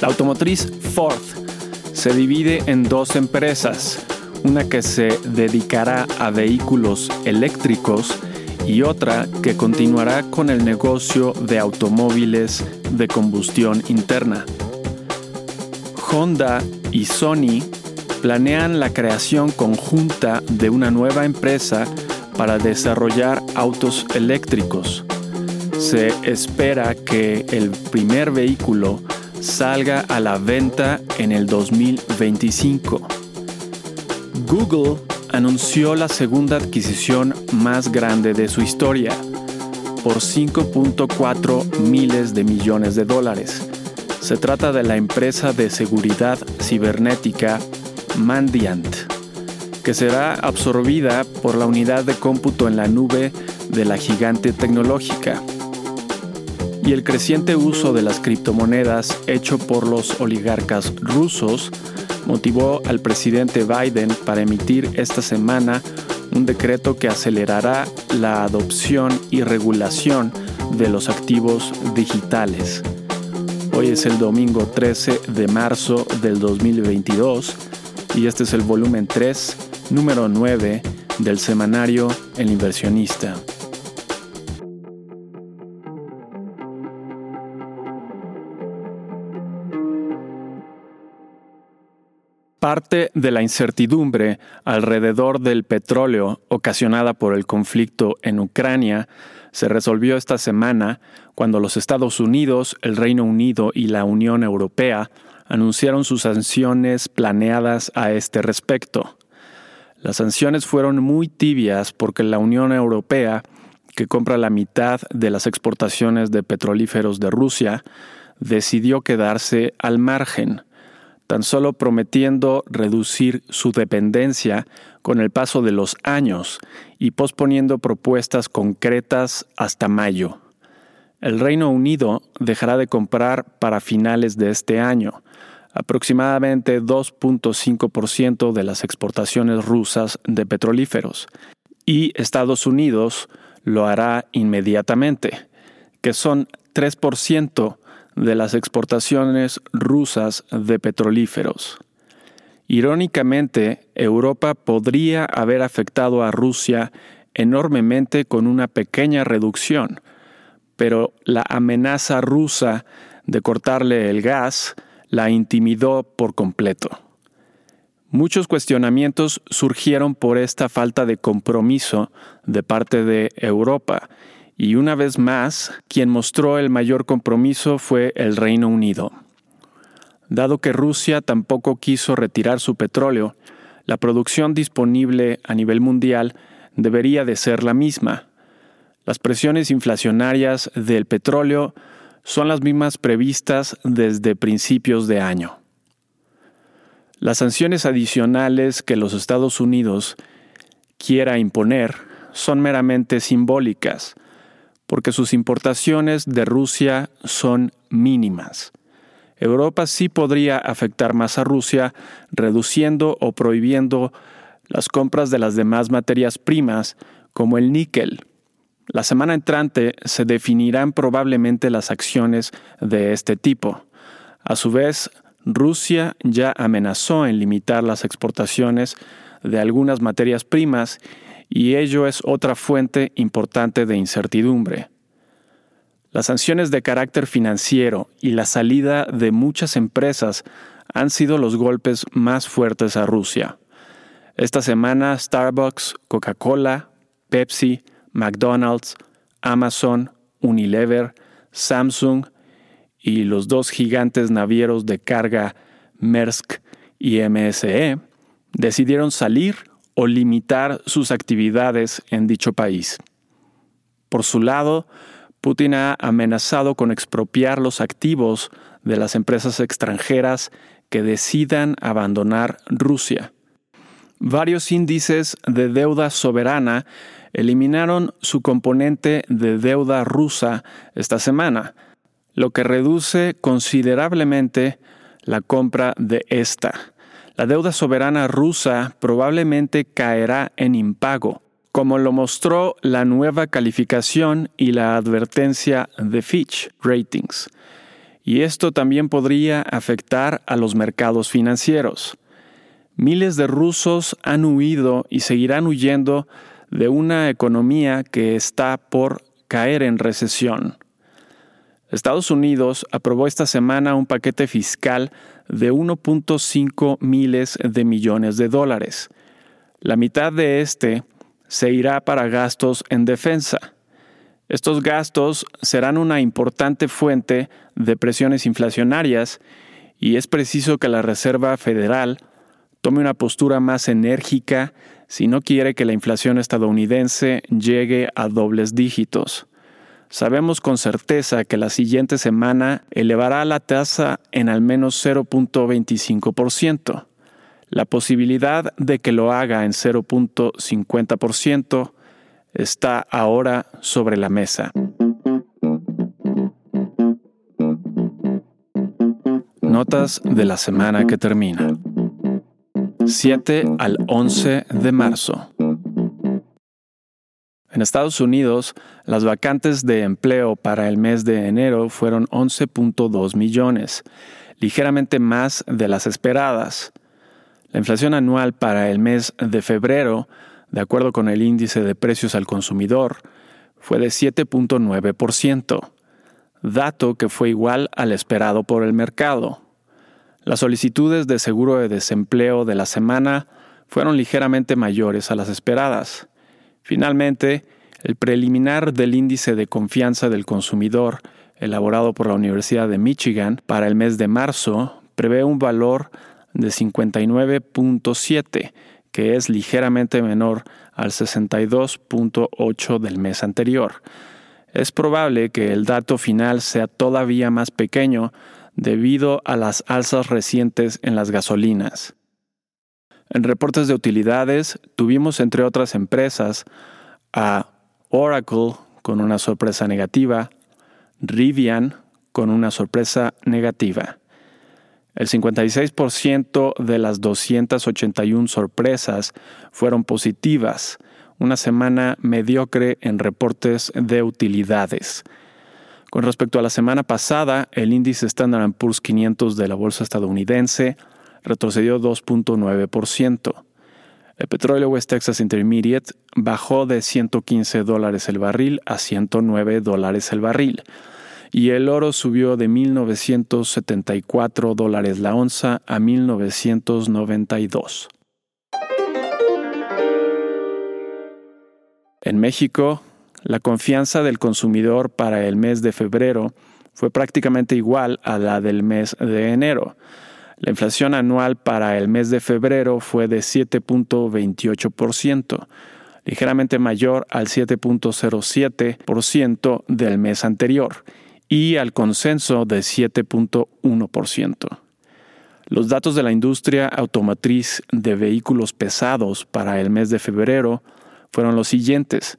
La automotriz Ford se divide en dos empresas, una que se dedicará a vehículos eléctricos y otra que continuará con el negocio de automóviles de combustión interna. Honda y Sony planean la creación conjunta de una nueva empresa para desarrollar autos eléctricos. Se espera que el primer vehículo salga a la venta en el 2025. Google anunció la segunda adquisición más grande de su historia, por 5.4 miles de millones de dólares. Se trata de la empresa de seguridad cibernética Mandiant, que será absorbida por la unidad de cómputo en la nube de la gigante tecnológica. Y el creciente uso de las criptomonedas hecho por los oligarcas rusos motivó al presidente Biden para emitir esta semana un decreto que acelerará la adopción y regulación de los activos digitales. Hoy es el domingo 13 de marzo del 2022 y este es el volumen 3, número 9 del semanario El inversionista. Parte de la incertidumbre alrededor del petróleo ocasionada por el conflicto en Ucrania se resolvió esta semana cuando los Estados Unidos, el Reino Unido y la Unión Europea anunciaron sus sanciones planeadas a este respecto. Las sanciones fueron muy tibias porque la Unión Europea, que compra la mitad de las exportaciones de petrolíferos de Rusia, decidió quedarse al margen tan solo prometiendo reducir su dependencia con el paso de los años y posponiendo propuestas concretas hasta mayo. El Reino Unido dejará de comprar para finales de este año aproximadamente 2.5% de las exportaciones rusas de petrolíferos y Estados Unidos lo hará inmediatamente, que son 3% de las exportaciones rusas de petrolíferos. Irónicamente, Europa podría haber afectado a Rusia enormemente con una pequeña reducción, pero la amenaza rusa de cortarle el gas la intimidó por completo. Muchos cuestionamientos surgieron por esta falta de compromiso de parte de Europa y una vez más, quien mostró el mayor compromiso fue el Reino Unido. Dado que Rusia tampoco quiso retirar su petróleo, la producción disponible a nivel mundial debería de ser la misma. Las presiones inflacionarias del petróleo son las mismas previstas desde principios de año. Las sanciones adicionales que los Estados Unidos quiera imponer son meramente simbólicas, porque sus importaciones de Rusia son mínimas. Europa sí podría afectar más a Rusia reduciendo o prohibiendo las compras de las demás materias primas como el níquel. La semana entrante se definirán probablemente las acciones de este tipo. A su vez, Rusia ya amenazó en limitar las exportaciones de algunas materias primas y ello es otra fuente importante de incertidumbre. Las sanciones de carácter financiero y la salida de muchas empresas han sido los golpes más fuertes a Rusia. Esta semana Starbucks, Coca-Cola, Pepsi, McDonald's, Amazon, Unilever, Samsung y los dos gigantes navieros de carga Maersk y MSE decidieron salir o limitar sus actividades en dicho país. Por su lado, Putin ha amenazado con expropiar los activos de las empresas extranjeras que decidan abandonar Rusia. Varios índices de deuda soberana eliminaron su componente de deuda rusa esta semana, lo que reduce considerablemente la compra de esta. La deuda soberana rusa probablemente caerá en impago, como lo mostró la nueva calificación y la advertencia de Fitch Ratings. y esto también podría afectar a los mercados financieros. Miles de rusos han huido y seguirán huyendo de una economía que está por caer en recesión. Estados Unidos aprobó esta semana un paquete fiscal de 1.5 miles de millones de dólares. La mitad de este se irá para gastos en defensa. Estos gastos serán una importante fuente de presiones inflacionarias y es preciso que la Reserva Federal tome una postura más enérgica si no quiere que la inflación estadounidense llegue a dobles dígitos. Sabemos con certeza que la siguiente semana elevará la tasa en al menos 0.25%. La posibilidad de que lo haga en 0.50% está ahora sobre la mesa. Notas de la semana que termina. 7 al 11 de marzo. En Estados Unidos, las vacantes de empleo para el mes de enero fueron 11.2 millones, ligeramente más de las esperadas. La inflación anual para el mes de febrero, de acuerdo con el índice de precios al consumidor, fue de 7.9%, dato que fue igual al esperado por el mercado. Las solicitudes de seguro de desempleo de la semana fueron ligeramente mayores a las esperadas. Finalmente, el preliminar del índice de confianza del consumidor, elaborado por la Universidad de Michigan para el mes de marzo, prevé un valor de 59.7, que es ligeramente menor al 62.8 del mes anterior. Es probable que el dato final sea todavía más pequeño debido a las alzas recientes en las gasolinas. En reportes de utilidades tuvimos entre otras empresas a Oracle con una sorpresa negativa, Rivian con una sorpresa negativa. El 56% de las 281 sorpresas fueron positivas, una semana mediocre en reportes de utilidades. Con respecto a la semana pasada, el índice Standard Poor's 500 de la bolsa estadounidense retrocedió 2.9%. El petróleo West Texas Intermediate bajó de 115 dólares el barril a 109 dólares el barril y el oro subió de 1.974 dólares la onza a 1.992. En México, la confianza del consumidor para el mes de febrero fue prácticamente igual a la del mes de enero. La inflación anual para el mes de febrero fue de 7.28%, ligeramente mayor al 7.07% del mes anterior y al consenso de 7.1%. Los datos de la industria automotriz de vehículos pesados para el mes de febrero fueron los siguientes.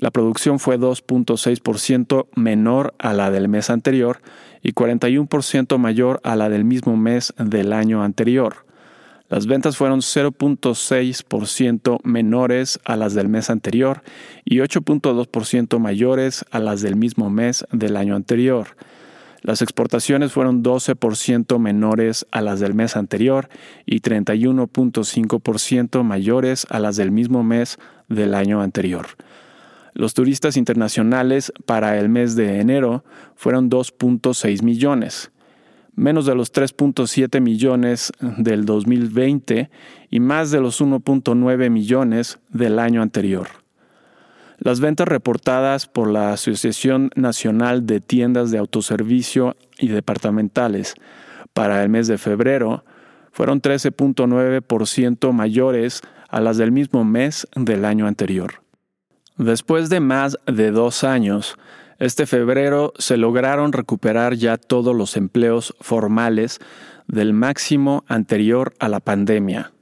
La producción fue 2.6% menor a la del mes anterior y 41% mayor a la del mismo mes del año anterior. Las ventas fueron 0.6% menores a las del mes anterior y 8.2% mayores a las del mismo mes del año anterior. Las exportaciones fueron 12% menores a las del mes anterior y 31.5% mayores a las del mismo mes del año anterior. Los turistas internacionales para el mes de enero fueron 2.6 millones, menos de los 3.7 millones del 2020 y más de los 1.9 millones del año anterior. Las ventas reportadas por la Asociación Nacional de Tiendas de Autoservicio y Departamentales para el mes de febrero fueron 13.9% mayores a las del mismo mes del año anterior. Después de más de dos años, este febrero se lograron recuperar ya todos los empleos formales del máximo anterior a la pandemia.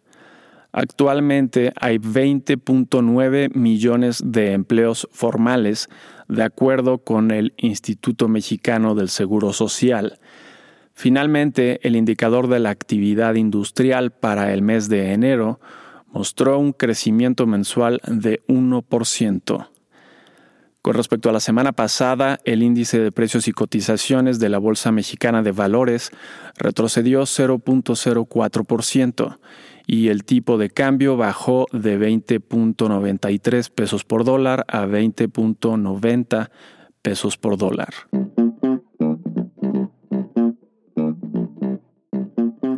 Actualmente hay 20.9 millones de empleos formales, de acuerdo con el Instituto Mexicano del Seguro Social. Finalmente, el indicador de la actividad industrial para el mes de enero mostró un crecimiento mensual de 1%. Con respecto a la semana pasada, el índice de precios y cotizaciones de la Bolsa Mexicana de Valores retrocedió 0.04% y el tipo de cambio bajó de 20.93 pesos por dólar a 20.90 pesos por dólar.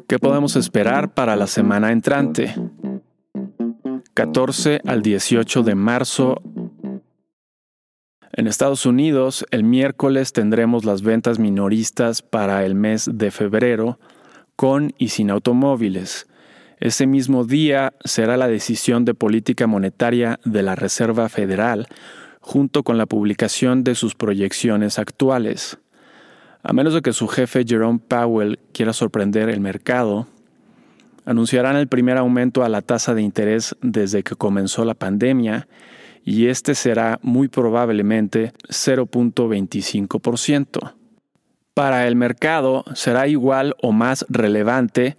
¿Qué podemos esperar para la semana entrante? 14 al 18 de marzo. En Estados Unidos, el miércoles tendremos las ventas minoristas para el mes de febrero, con y sin automóviles. Ese mismo día será la decisión de política monetaria de la Reserva Federal, junto con la publicación de sus proyecciones actuales. A menos de que su jefe Jerome Powell quiera sorprender el mercado, anunciarán el primer aumento a la tasa de interés desde que comenzó la pandemia y este será muy probablemente 0.25%. Para el mercado será igual o más relevante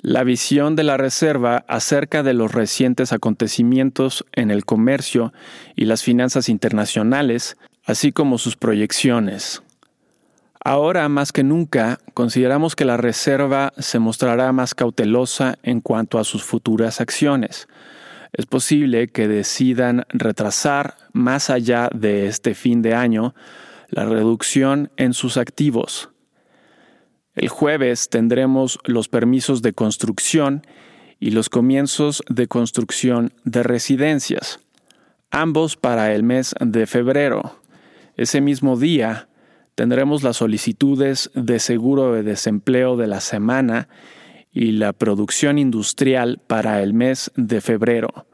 la visión de la Reserva acerca de los recientes acontecimientos en el comercio y las finanzas internacionales, así como sus proyecciones. Ahora más que nunca, consideramos que la Reserva se mostrará más cautelosa en cuanto a sus futuras acciones. Es posible que decidan retrasar más allá de este fin de año la reducción en sus activos. El jueves tendremos los permisos de construcción y los comienzos de construcción de residencias, ambos para el mes de febrero. Ese mismo día, tendremos las solicitudes de seguro de desempleo de la semana y la producción industrial para el mes de febrero.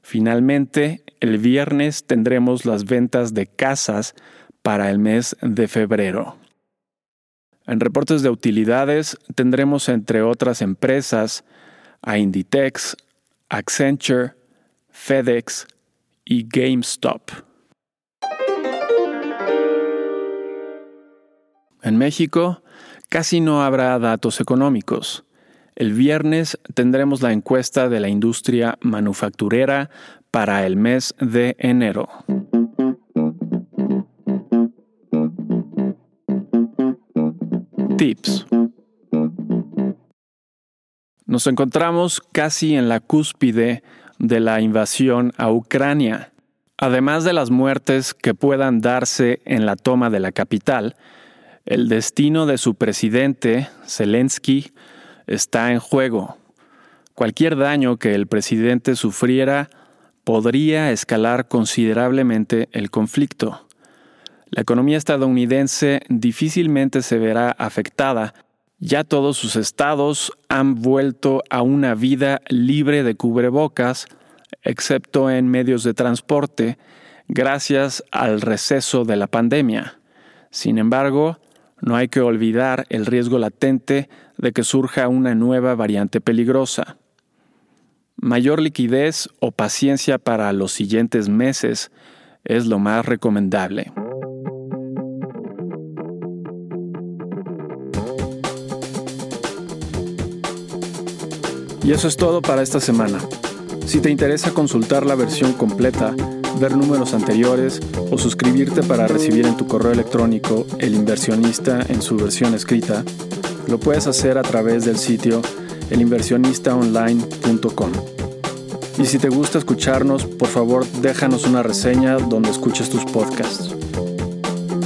Finalmente, el viernes tendremos las ventas de casas para el mes de febrero. En reportes de utilidades tendremos entre otras empresas a Inditex, Accenture, FedEx y GameStop. En México casi no habrá datos económicos. El viernes tendremos la encuesta de la industria manufacturera para el mes de enero. Tips. Nos encontramos casi en la cúspide de la invasión a Ucrania. Además de las muertes que puedan darse en la toma de la capital, el destino de su presidente, Zelensky, está en juego. Cualquier daño que el presidente sufriera podría escalar considerablemente el conflicto. La economía estadounidense difícilmente se verá afectada, ya todos sus estados han vuelto a una vida libre de cubrebocas, excepto en medios de transporte, gracias al receso de la pandemia. Sin embargo, no hay que olvidar el riesgo latente de que surja una nueva variante peligrosa. Mayor liquidez o paciencia para los siguientes meses es lo más recomendable. Y eso es todo para esta semana. Si te interesa consultar la versión completa, ver números anteriores o suscribirte para recibir en tu correo electrónico El inversionista en su versión escrita, lo puedes hacer a través del sitio elinversionistaonline.com. Y si te gusta escucharnos, por favor déjanos una reseña donde escuches tus podcasts.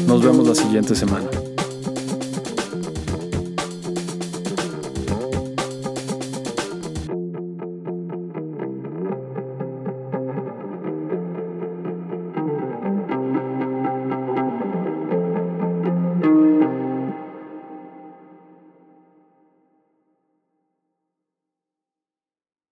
Nos vemos la siguiente semana.